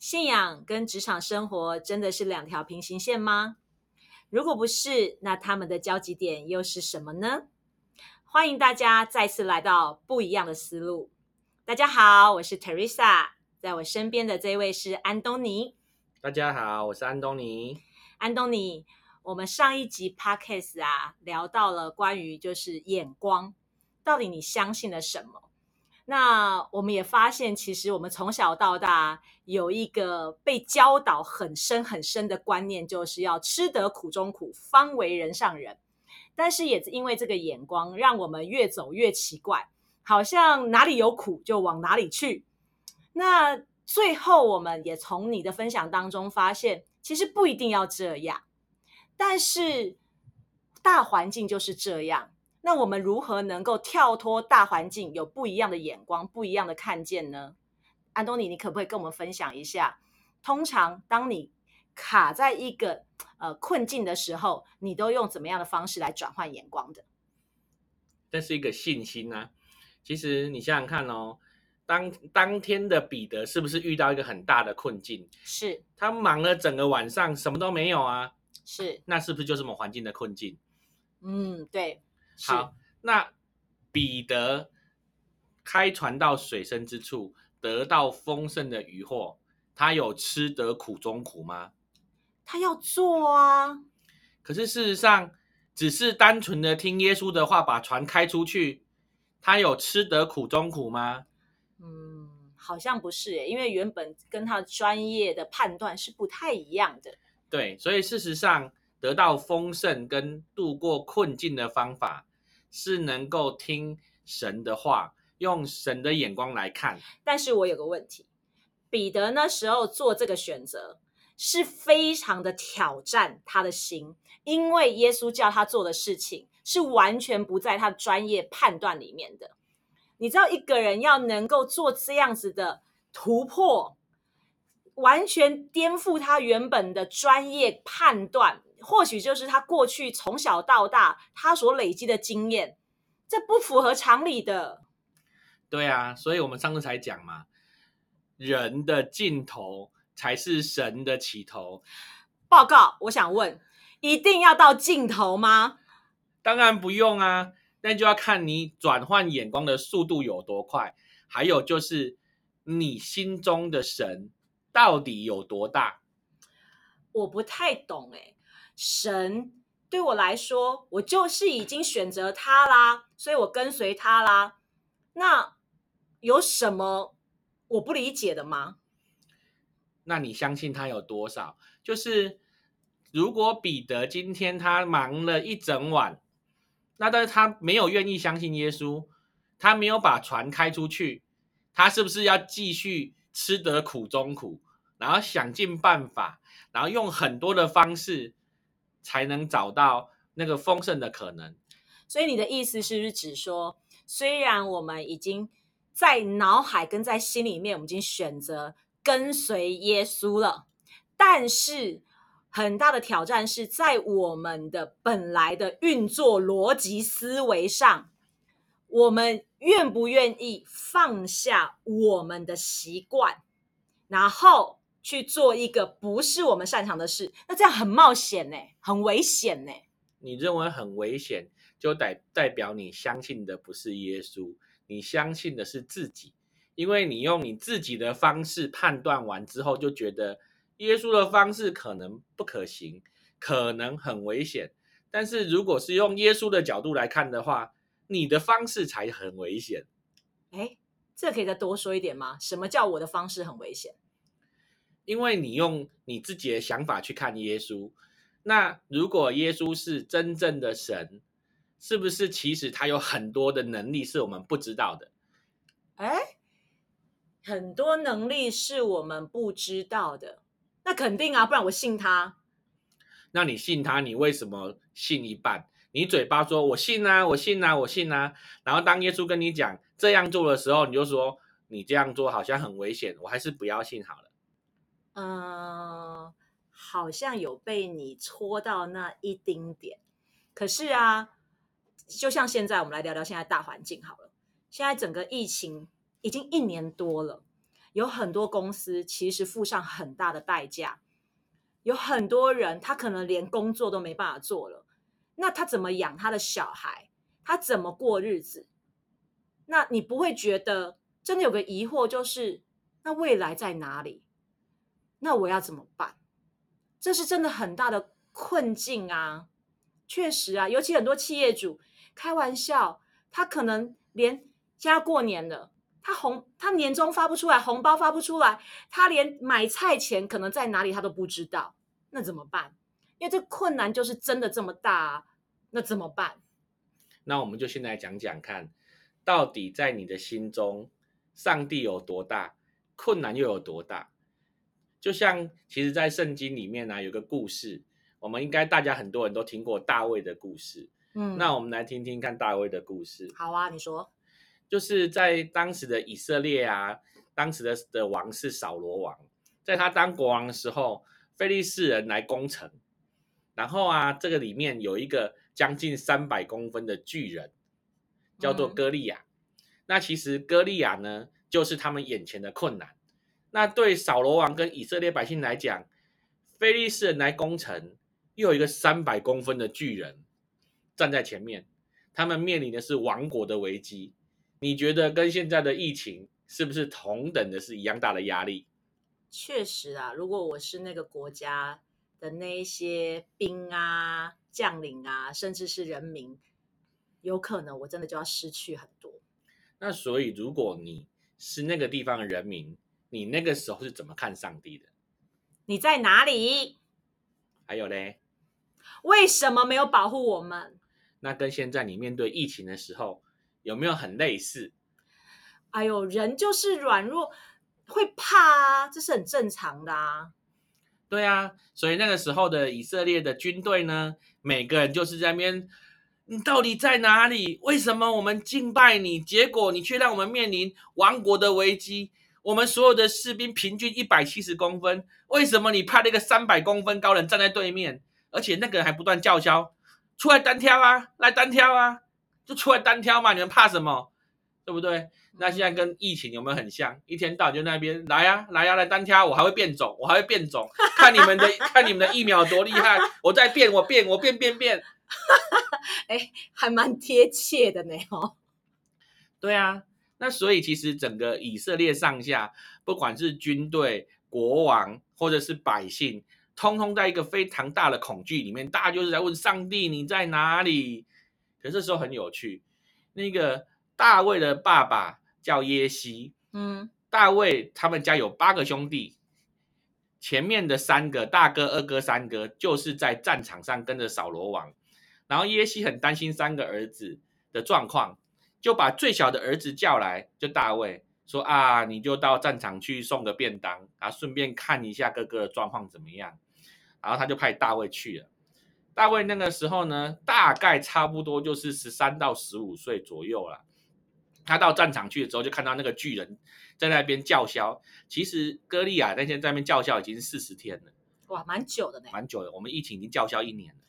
信仰跟职场生活真的是两条平行线吗？如果不是，那他们的交集点又是什么呢？欢迎大家再次来到不一样的思路。大家好，我是 Teresa，在我身边的这位是安东尼。大家好，我是安东尼。安东尼，我们上一集 Podcast 啊聊到了关于就是眼光，到底你相信了什么？那我们也发现，其实我们从小到大有一个被教导很深很深的观念，就是要吃得苦中苦，方为人上人。但是也因为这个眼光，让我们越走越奇怪，好像哪里有苦就往哪里去。那最后，我们也从你的分享当中发现，其实不一定要这样。但是大环境就是这样。那我们如何能够跳脱大环境，有不一样的眼光、不一样的看见呢？安东尼，你可不可以跟我们分享一下？通常当你卡在一个呃困境的时候，你都用怎么样的方式来转换眼光的？这是一个信心啊！其实你想想看哦，当当天的彼得是不是遇到一个很大的困境？是他忙了整个晚上，什么都没有啊？是，那是不是就这么环境的困境？嗯，对。好，那彼得开船到水深之处，得到丰盛的渔获，他有吃得苦中苦吗？他要做啊。可是事实上，只是单纯的听耶稣的话，把船开出去，他有吃得苦中苦吗？嗯，好像不是诶，因为原本跟他专业的判断是不太一样的。对，所以事实上，得到丰盛跟度过困境的方法。是能够听神的话，用神的眼光来看。但是我有个问题，彼得那时候做这个选择是非常的挑战他的心，因为耶稣叫他做的事情是完全不在他专业判断里面的。你知道，一个人要能够做这样子的突破，完全颠覆他原本的专业判断。或许就是他过去从小到大他所累积的经验，这不符合常理的。对啊，所以我们上次才讲嘛，人的尽头才是神的起头。报告，我想问，一定要到尽头吗？当然不用啊，那就要看你转换眼光的速度有多快，还有就是你心中的神到底有多大。我不太懂哎。神对我来说，我就是已经选择他啦，所以我跟随他啦。那有什么我不理解的吗？那你相信他有多少？就是如果彼得今天他忙了一整晚，那但是他没有愿意相信耶稣，他没有把船开出去，他是不是要继续吃得苦中苦，然后想尽办法，然后用很多的方式？才能找到那个丰盛的可能。所以你的意思是不是指说，虽然我们已经在脑海跟在心里面，我们已经选择跟随耶稣了，但是很大的挑战是在我们的本来的运作逻辑思维上，我们愿不愿意放下我们的习惯，然后？去做一个不是我们擅长的事，那这样很冒险呢，很危险呢。你认为很危险，就代代表你相信的不是耶稣，你相信的是自己，因为你用你自己的方式判断完之后，就觉得耶稣的方式可能不可行，可能很危险。但是如果是用耶稣的角度来看的话，你的方式才很危险。哎，这可以再多说一点吗？什么叫我的方式很危险？因为你用你自己的想法去看耶稣，那如果耶稣是真正的神，是不是其实他有很多的能力是我们不知道的？哎，很多能力是我们不知道的，那肯定啊，不然我信他。那你信他，你为什么信一半？你嘴巴说我信啊，我信啊，我信啊，然后当耶稣跟你讲这样做的时候，你就说你这样做好像很危险，我还是不要信好了。嗯，好像有被你戳到那一丁点。可是啊，就像现在，我们来聊聊现在大环境好了。现在整个疫情已经一年多了，有很多公司其实付上很大的代价，有很多人他可能连工作都没办法做了，那他怎么养他的小孩？他怎么过日子？那你不会觉得真的有个疑惑，就是那未来在哪里？那我要怎么办？这是真的很大的困境啊！确实啊，尤其很多企业主开玩笑，他可能连家过年了。他红，他年终发不出来，红包发不出来，他连买菜钱可能在哪里他都不知道，那怎么办？因为这困难就是真的这么大，啊那怎么办？那我们就先来讲讲看，到底在你的心中，上帝有多大，困难又有多大？就像其实，在圣经里面呢，有个故事，我们应该大家很多人都听过大卫的故事。嗯，那我们来听听看大卫的故事。好啊，你说。就是在当时的以色列啊，当时的的王是扫罗王，在他当国王的时候，菲利士人来攻城，然后啊，这个里面有一个将近三百公分的巨人，叫做歌利亚。那其实歌利亚呢，就是他们眼前的困难。那对扫罗王跟以色列百姓来讲，菲利士人来攻城，又有一个三百公分的巨人站在前面，他们面临的是亡国的危机。你觉得跟现在的疫情是不是同等的是一样大的压力？确实啊，如果我是那个国家的那一些兵啊、将领啊，甚至是人民，有可能我真的就要失去很多。那所以，如果你是那个地方的人民，你那个时候是怎么看上帝的？你在哪里？还有嘞？为什么没有保护我们？那跟现在你面对疫情的时候？有没有很类似？哎呦，人就是软弱，会怕啊，这是很正常的啊。对啊，所以那个时候的以色列的军队呢，每个人就是在那边，你到底在哪里？为什么我们敬拜你，结果你却让我们面临亡国的危机？我们所有的士兵平均一百七十公分，为什么你派了一个三百公分高人站在对面，而且那个人还不断叫嚣，出来单挑啊，来单挑啊！就出来单挑嘛，你们怕什么？对不对？那现在跟疫情有没有很像？一天到晚就那边来呀来呀来单挑，我还会变种，我还会变种，看你们的 看你们的疫苗多厉害，我在变，我变，我变变变，哎，还蛮贴切的呢哦。对啊，那所以其实整个以色列上下，不管是军队、国王或者是百姓，通通在一个非常大的恐惧里面，大家就是在问上帝你在哪里？可这时候很有趣，那个大卫的爸爸叫耶西，嗯，大卫他们家有八个兄弟，前面的三个大哥、二哥、三哥就是在战场上跟着扫罗王，然后耶西很担心三个儿子的状况，就把最小的儿子叫来，就大卫说啊，你就到战场去送个便当，啊，顺便看一下哥哥的状况怎么样，然后他就派大卫去了。大卫那个时候呢，大概差不多就是十三到十五岁左右了。他到战场去的时候，就看到那个巨人在那边叫嚣。其实歌利亚那天在那边叫嚣已经四十天了，哇，蛮久的呢。蛮久的，我们疫情已经叫嚣一年了，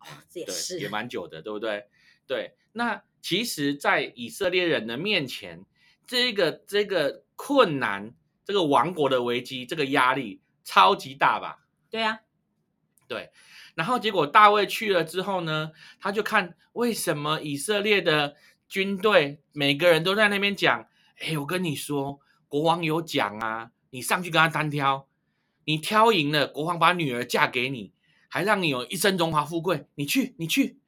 哦这也是也蛮久的，对不对？对。那其实，在以色列人的面前，这个这个困难，这个亡国的危机，这个压力超级大吧？对呀，对。然后结果大卫去了之后呢，他就看为什么以色列的军队每个人都在那边讲：“哎，我跟你说，国王有奖啊，你上去跟他单挑，你挑赢了，国王把女儿嫁给你，还让你有一生荣华富贵。你去，你去，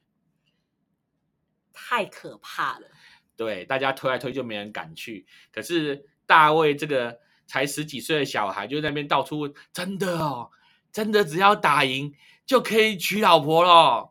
太可怕了。”对，大家推来推就没人敢去。可是大卫这个才十几岁的小孩就在那边到处问：“真的哦，真的只要打赢。”就可以娶老婆了，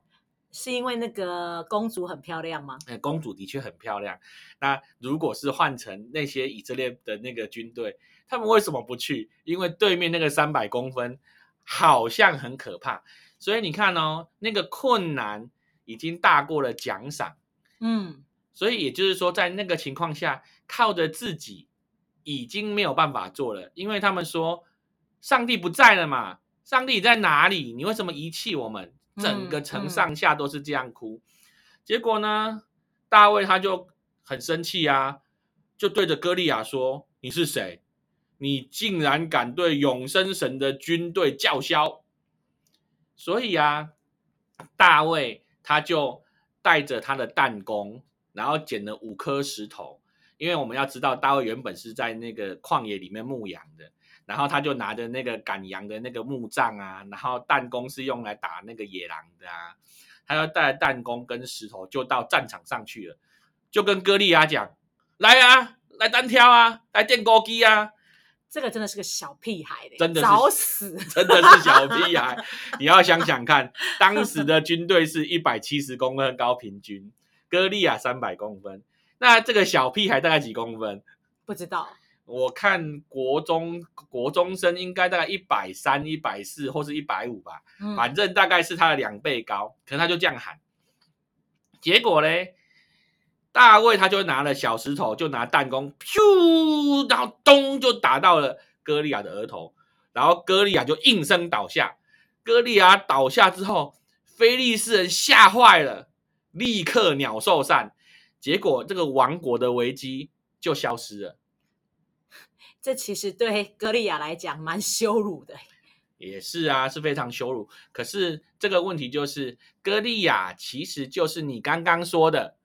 是因为那个公主很漂亮吗？哎，公主的确很漂亮。那如果是换成那些以色列的那个军队，他们为什么不去？因为对面那个三百公分好像很可怕。所以你看哦，那个困难已经大过了奖赏。嗯，所以也就是说，在那个情况下，靠着自己已经没有办法做了，因为他们说上帝不在了嘛。上帝在哪里？你为什么遗弃我们？整个城上下都是这样哭。结果呢，大卫他就很生气啊，就对着歌利亚说：“你是谁？你竟然敢对永生神的军队叫嚣！所以啊，大卫他就带着他的弹弓，然后捡了五颗石头，因为我们要知道，大卫原本是在那个旷野里面牧羊的，然后他就拿着那个赶羊的那个木杖啊，然后弹弓是用来打那个野狼的啊，他要带弹弓跟石头就到战场上去了，就跟歌利亚讲：“来啊，来单挑啊，来电钩机啊！”这个真的是个小屁孩嘞，真的是找死！真的是小屁孩。你要想想看，当时的军队是一百七十公分高平均，歌利亚三百公分，那这个小屁孩大概几公分？不知道，我看国中国中生应该大概一百三、一百四或是一百五吧，嗯，反正大概是他的两倍高。可能他就这样喊，结果嘞，大卫他就拿了小石头，就拿弹弓，咻，然后咚就打到了歌利亚的额头，然后歌利亚就应声倒下。歌利亚倒下之后，菲利士人吓坏了，立刻鸟兽散，结果这个王国的危机就消失了。这其实对歌利亚来讲蛮羞辱的。也是啊，是非常羞辱。可是这个问题就是，歌利亚其实就是你刚刚说的，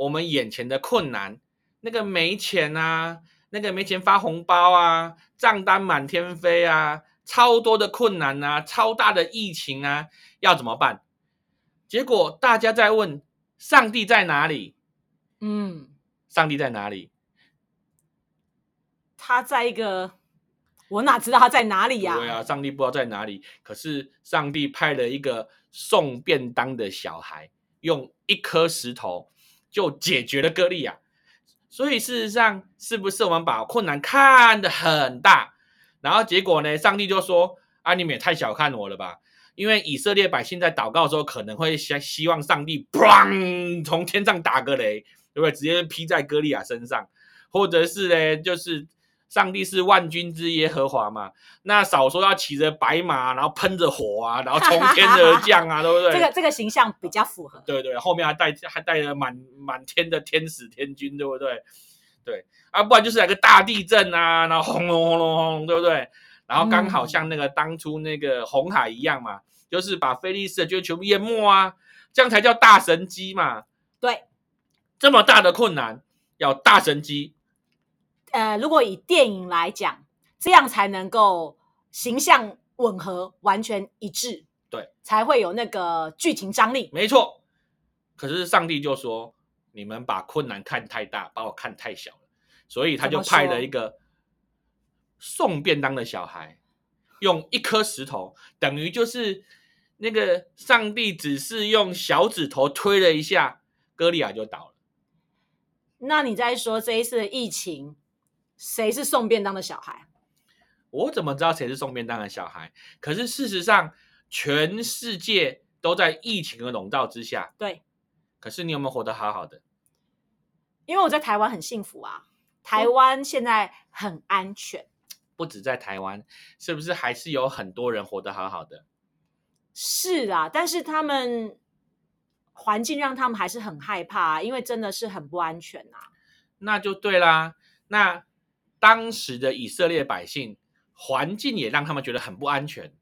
我们眼前的困难，那个没钱啊，那个没钱发红包啊，账单满天飞啊，超多的困难啊，超大的疫情啊，要怎么办？结果大家在问上帝在哪里？嗯，上帝在哪里？他在一个，我哪知道他在哪里呀、对啊，上帝不知道在哪里。可是上帝派了一个送便当的小孩，用一颗石头就解决了歌利亚。所以事实上，是不是我们把困难看得很大，然后结果呢？上帝就说：“啊，你们也太小看我了吧！”因为以色列百姓在祷告的时候，可能会希希望上帝砰从天上打个雷，对不对？直接劈在歌利亚身上，或者是呢，就是上帝是万军之耶和华嘛，那少说要骑着白马，然后喷着火啊，然后从天而降啊，对不对？这个这个形象比较符合。对对，后面还带还带着满满天的天使天军，对不对？对啊，不然就是来个大地震啊，然后轰隆轰隆轰隆，对不对？然后刚好像那个当初那个红海一样嘛，就是把菲利士的军全部淹没啊，这样才叫大神机嘛。对，这么大的困难，要大神机，呃，如果以电影来讲，这样才能够形象吻合，完全一致，对，才会有那个剧情张力。没错。可是上帝就说，你们把困难看太大，把我看太小了，所以他就派了一个送便当的小孩，用一颗石头，等于就是那个上帝只是用小指头推了一下，歌利亚就倒了。那你在说这一次的疫情，谁是送便当的小孩？我怎么知道谁是送便当的小孩？可是事实上，全世界都在疫情的笼罩之下。对，可是你有没有活得好好的？因为我在台湾很幸福啊，台湾现在很安全。不止在台湾，是不是还是有很多人活得好好的？是啊，但是他们环境让他们还是很害怕、啊，因为真的是很不安全啊。那就对啦。那当时的以色列百姓，环境也让他们觉得很不安全，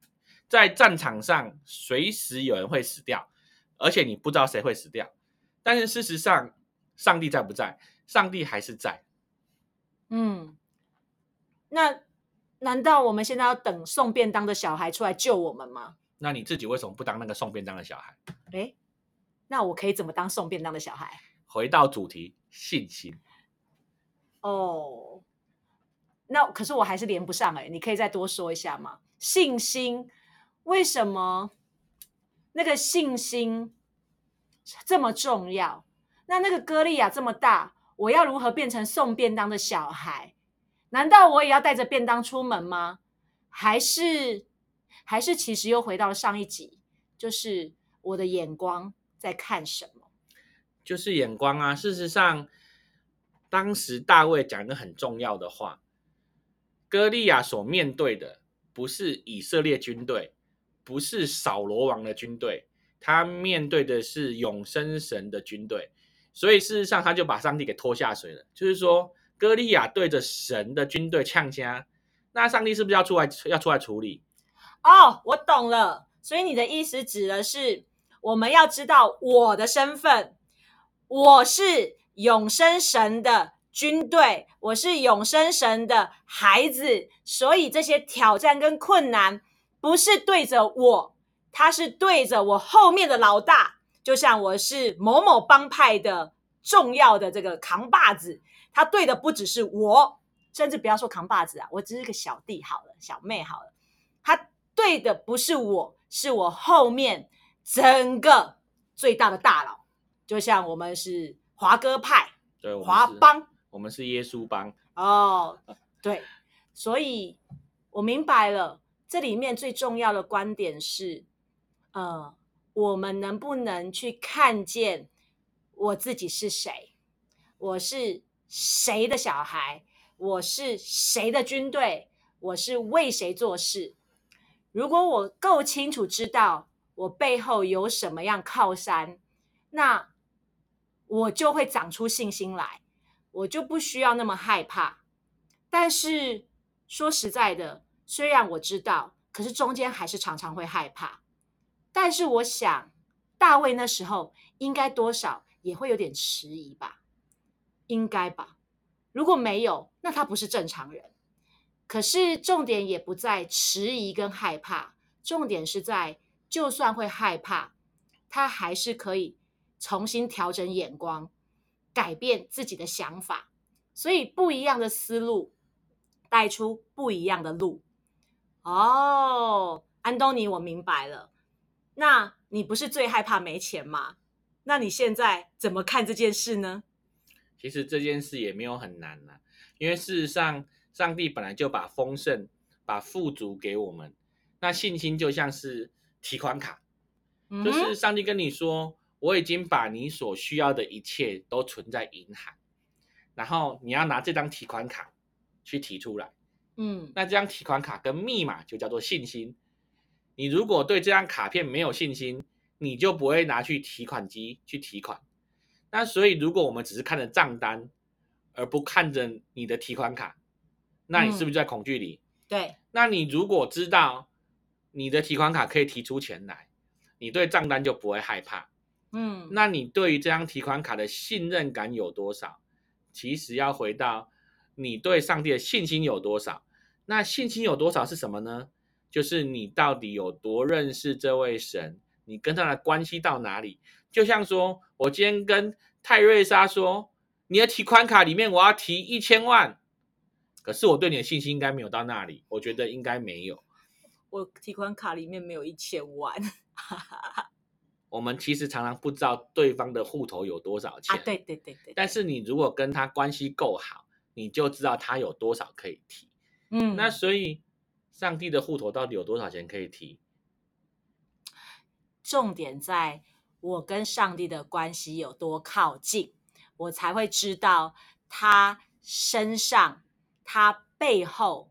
在战场上随时有人会死掉，而且你不知道谁会死掉。但是事实上，上帝在不在？上帝还是在。嗯，那难道我们现在要等送便当的小孩出来救我们吗？那你自己为什么不当那个送便当的小孩？诶，那我可以怎么当送便当的小孩？回到主题，信心。哦，那可是我还是连不上哎、你可以再多说一下吗？信心为什么那个信心这么重要？那那个歌利亚这么大，我要如何变成送便当的小孩？难道我也要带着便当出门吗？还是还是其实又回到上一集，就是我的眼光在看什么？就是眼光啊。事实上，当时大卫讲一个很重要的话，歌利亚所面对的不是以色列军队，不是扫罗王的军队，他面对的是永生神的军队。所以事实上，他就把上帝给拖下水了。就是说，歌利亚对着神的军队呛虾，那上帝是不是要出来要出来处理？哦，我懂了。所以你的意思指的是，我们要知道我的身份，我是永生神的军队，我是永生神的孩子。所以这些挑战跟困难不是对着我，他是对着我后面的老大。就像我是某某帮派的重要的这个扛把子，他对的不只是我，甚至不要说扛把子啊，我只是个小弟好了，小妹好了，他对的不是我，是我后面整个最大的大佬。就像我们是华哥派，对，华帮，我们是耶稣帮。哦，对，所以我明白了，这里面最重要的观点是，呃。我们能不能去看见我自己是谁？我是谁的小孩？我是谁的军队？我是为谁做事？如果我够清楚知道我背后有什么样靠山，那我就会长出信心来，我就不需要那么害怕。但是说实在的，虽然我知道，可是中间还是常常会害怕。但是我想，大卫那时候应该多少也会有点迟疑吧？应该吧？如果没有，那他不是正常人。可是重点也不在迟疑跟害怕，重点是在，就算会害怕，他还是可以重新调整眼光，改变自己的想法。所以不一样的思路带出不一样的路。哦，安东尼，我明白了。那你不是最害怕没钱吗？那你现在怎么看这件事呢？其实这件事也没有很难呐，因为事实上，上帝本来就把丰盛、把富足给我们。那信心就像是提款卡，就是上帝跟你说：“我已经把你所需要的一切都存在银行，然后你要拿这张提款卡去提出来。”嗯，那这张提款卡跟密码就叫做信心。你如果对这张卡片没有信心，你就不会拿去提款机去提款。那所以，如果我们只是看着账单，而不看着你的提款卡，那你是不是在恐惧里？对。那你如果知道你的提款卡可以提出钱来，你对账单就不会害怕。嗯。那你对于这张提款卡的信任感有多少？其实要回到你对上帝的信心有多少。那信心有多少是什么呢？就是你到底有多认识这位神？你跟他的关系到哪里？就像说，我今天跟泰瑞莎说，你的提款卡里面我要提一千万，可是我对你的信心应该没有到那里，我觉得应该没有。我提款卡里面没有一千万。我们其实常常不知道对方的户头有多少钱。啊，对对对对。但是你如果跟他关系够好，你就知道他有多少可以提。嗯，那所以。上帝的户头到底有多少钱可以提？重点在我跟上帝的关系有多靠近，我才会知道他身上、他背后。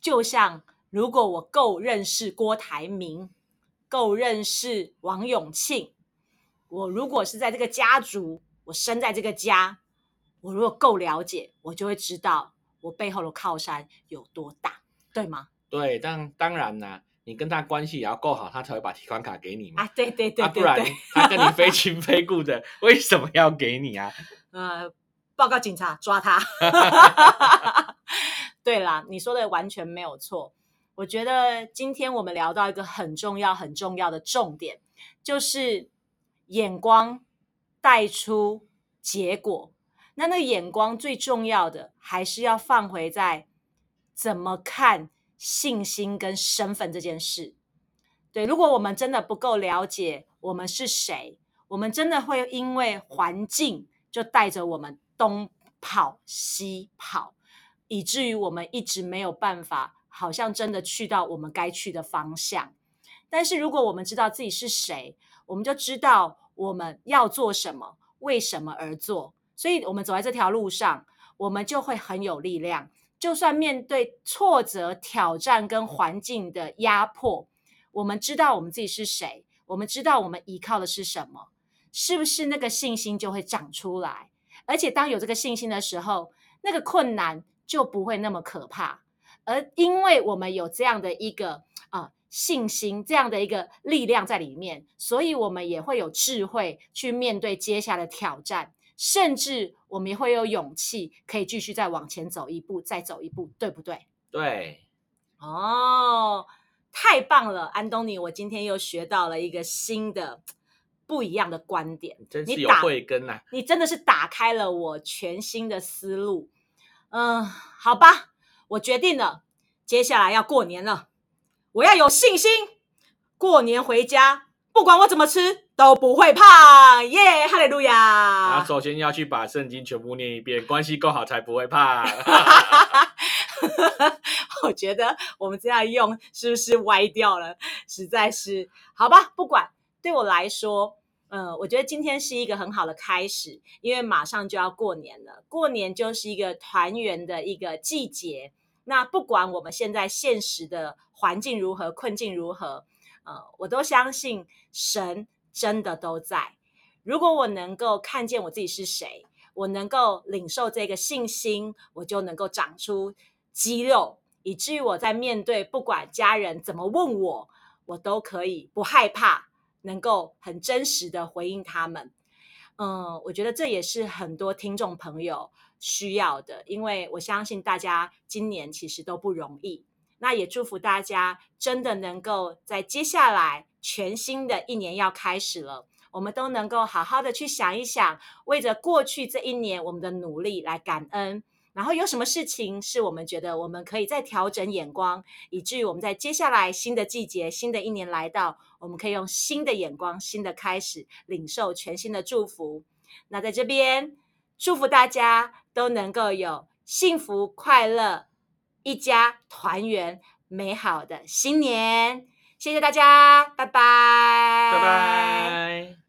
就像如果我够认识郭台铭，够认识王永庆，我如果是在这个家族，我生在这个家，我如果够了解，我就会知道我背后的靠山有多大，对吗？对，但当然啦，你跟他关系也要够好，他才会把提款卡给你嘛。啊，对对对，不然他跟你非 亲非故的，为什么要给你啊？呃，报告警察抓他。对啦，你说的完全没有错。我觉得今天我们聊到一个很重要、很重要的重点，就是眼光带出结果。那那眼光最重要的，还是要放回在怎么看。信心跟身份这件事，对，如果我们真的不够了解我们是谁，我们真的会因为环境就带着我们东跑西跑，以至于我们一直没有办法，好像真的去到我们该去的方向。但是如果我们知道自己是谁，我们就知道我们要做什么，为什么而做，所以我们走在这条路上，我们就会很有力量。就算面对挫折、挑战跟环境的压迫，我们知道我们自己是谁，我们知道我们依靠的是什么，是不是那个信心就会长出来？而且当有这个信心的时候，那个困难就不会那么可怕。而因为我们有这样的一个啊。信心这样的一个力量在里面，所以我们也会有智慧去面对接下来的挑战，甚至我们也会有勇气可以继续再往前走一步，再走一步，对不对？对，哦，太棒了，安东尼，我今天又学到了一个新的不一样的观点，真是有慧根呐！你真的是打开了我全新的思路。嗯，好吧，我决定了，接下来要过年了。我要有信心，过年回家，不管我怎么吃都不会胖，耶！哈利路亚。那首先要去把圣经全部念一遍，关系够好才不会胖。我觉得我们这样用是不是歪掉了？实在是，好吧，不管。对我来说，嗯，我觉得今天是一个很好的开始，因为马上就要过年了，过年就是一个团圆的一个季节。那不管我们现在现实的环境如何，困境如何，呃，我都相信神真的都在。如果我能够看见我自己是谁，我能够领受这个信心，我就能够长出肌肉，以至于我在面对不管家人怎么问我，我都可以不害怕，能够很真实的回应他们。嗯，我觉得这也是很多听众朋友。需要的，因为我相信大家今年其实都不容易。那也祝福大家真的能够在接下来全新的一年要开始了，我们都能够好好的去想一想，为着过去这一年我们的努力来感恩。然后有什么事情是我们觉得我们可以再调整眼光，以至于我们在接下来新的季节、新的一年来到，我们可以用新的眼光、新的开始，领受全新的祝福。那在这边。祝福大家都能够有幸福、快乐、一家团圆、美好的新年！谢谢大家，拜拜，拜拜。